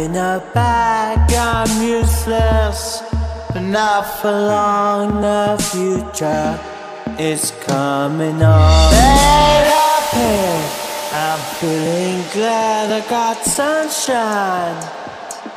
In a bag, I'm useless, but not for long. The future is coming on. Better I'm feeling glad I got sunshine.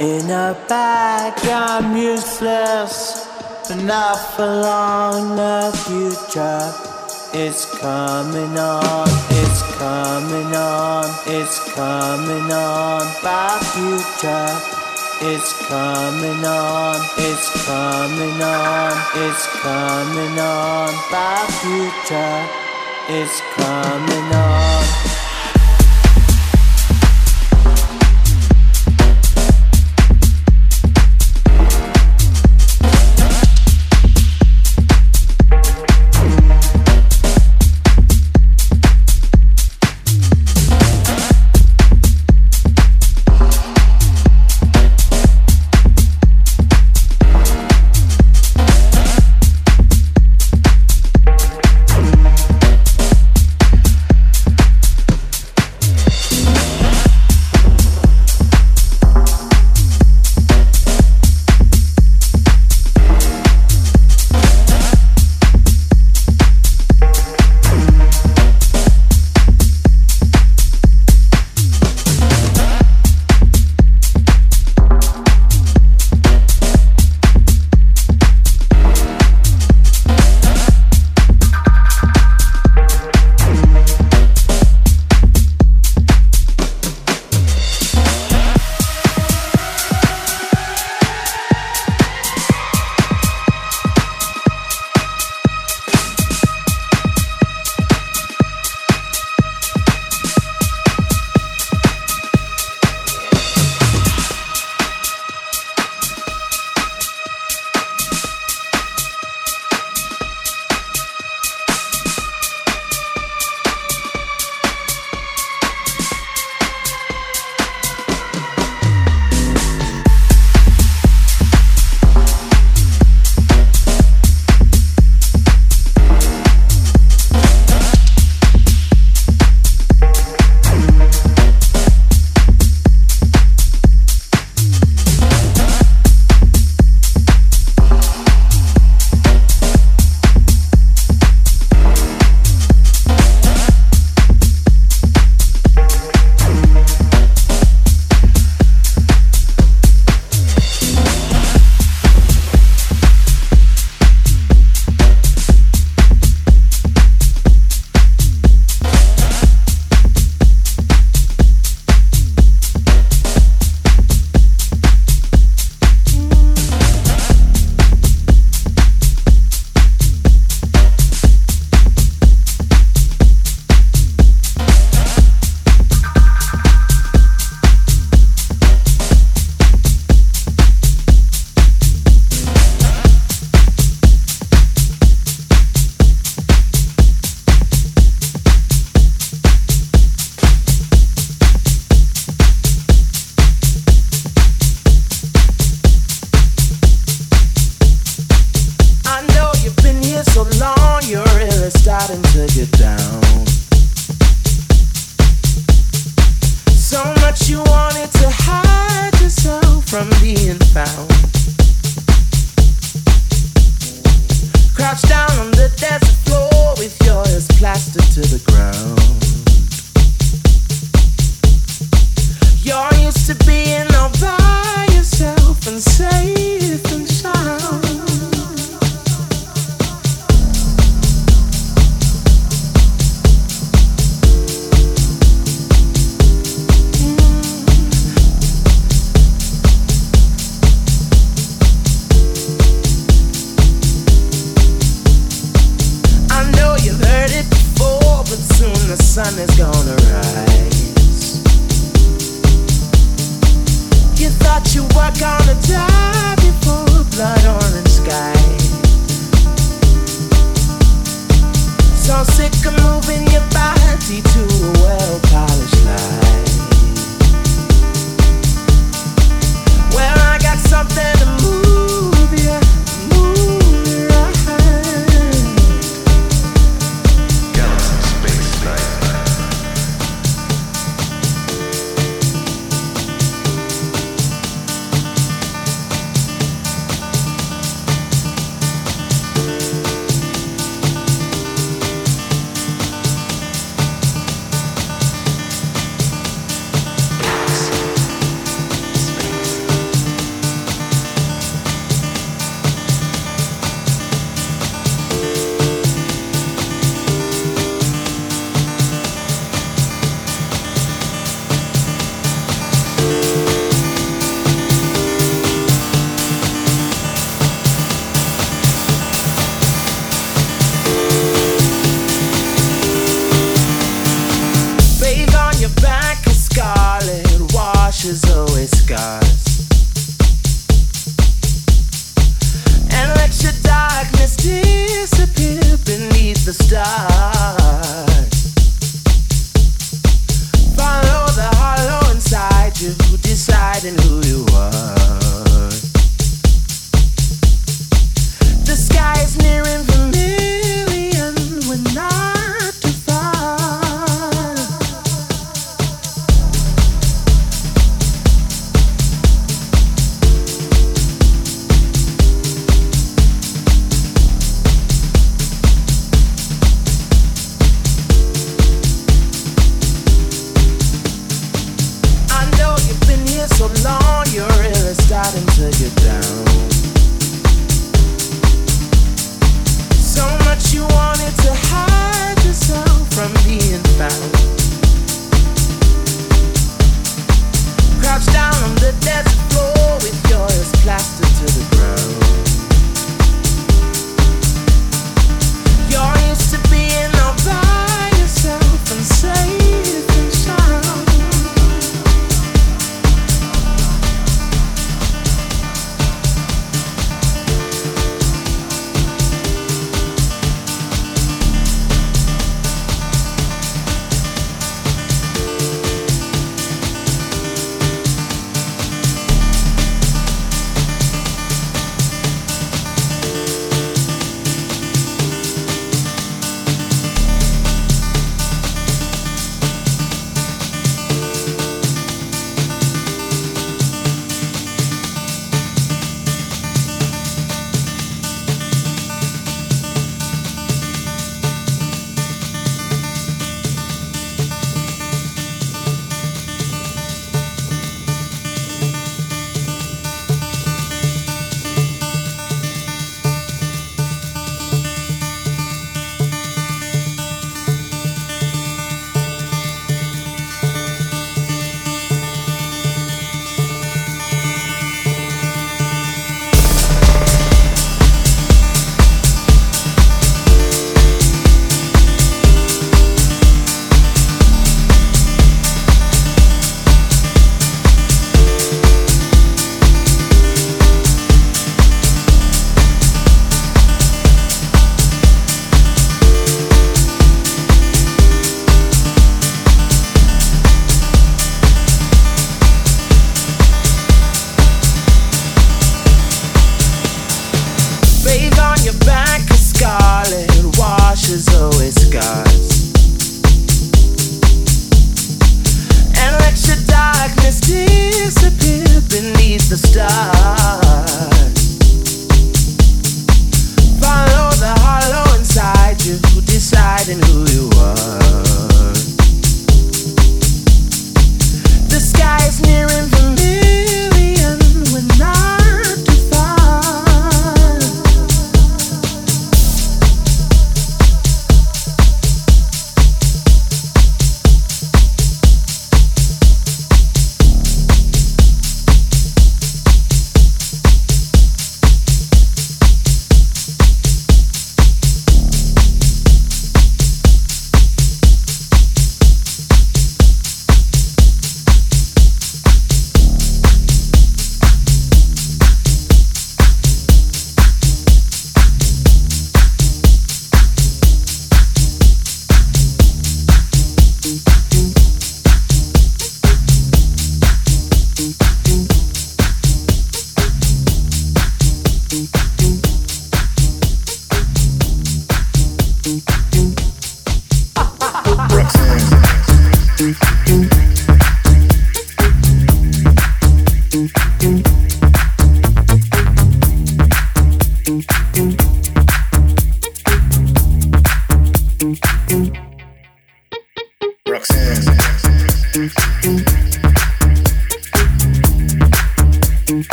In a bag, I'm useless, but not for long. The future it's coming on, it's coming on, it's coming on, my future. It's coming on, it's coming on, it's coming on, my future. It's coming on.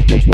Thank you.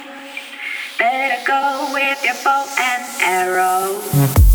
Better go with your bow and arrow.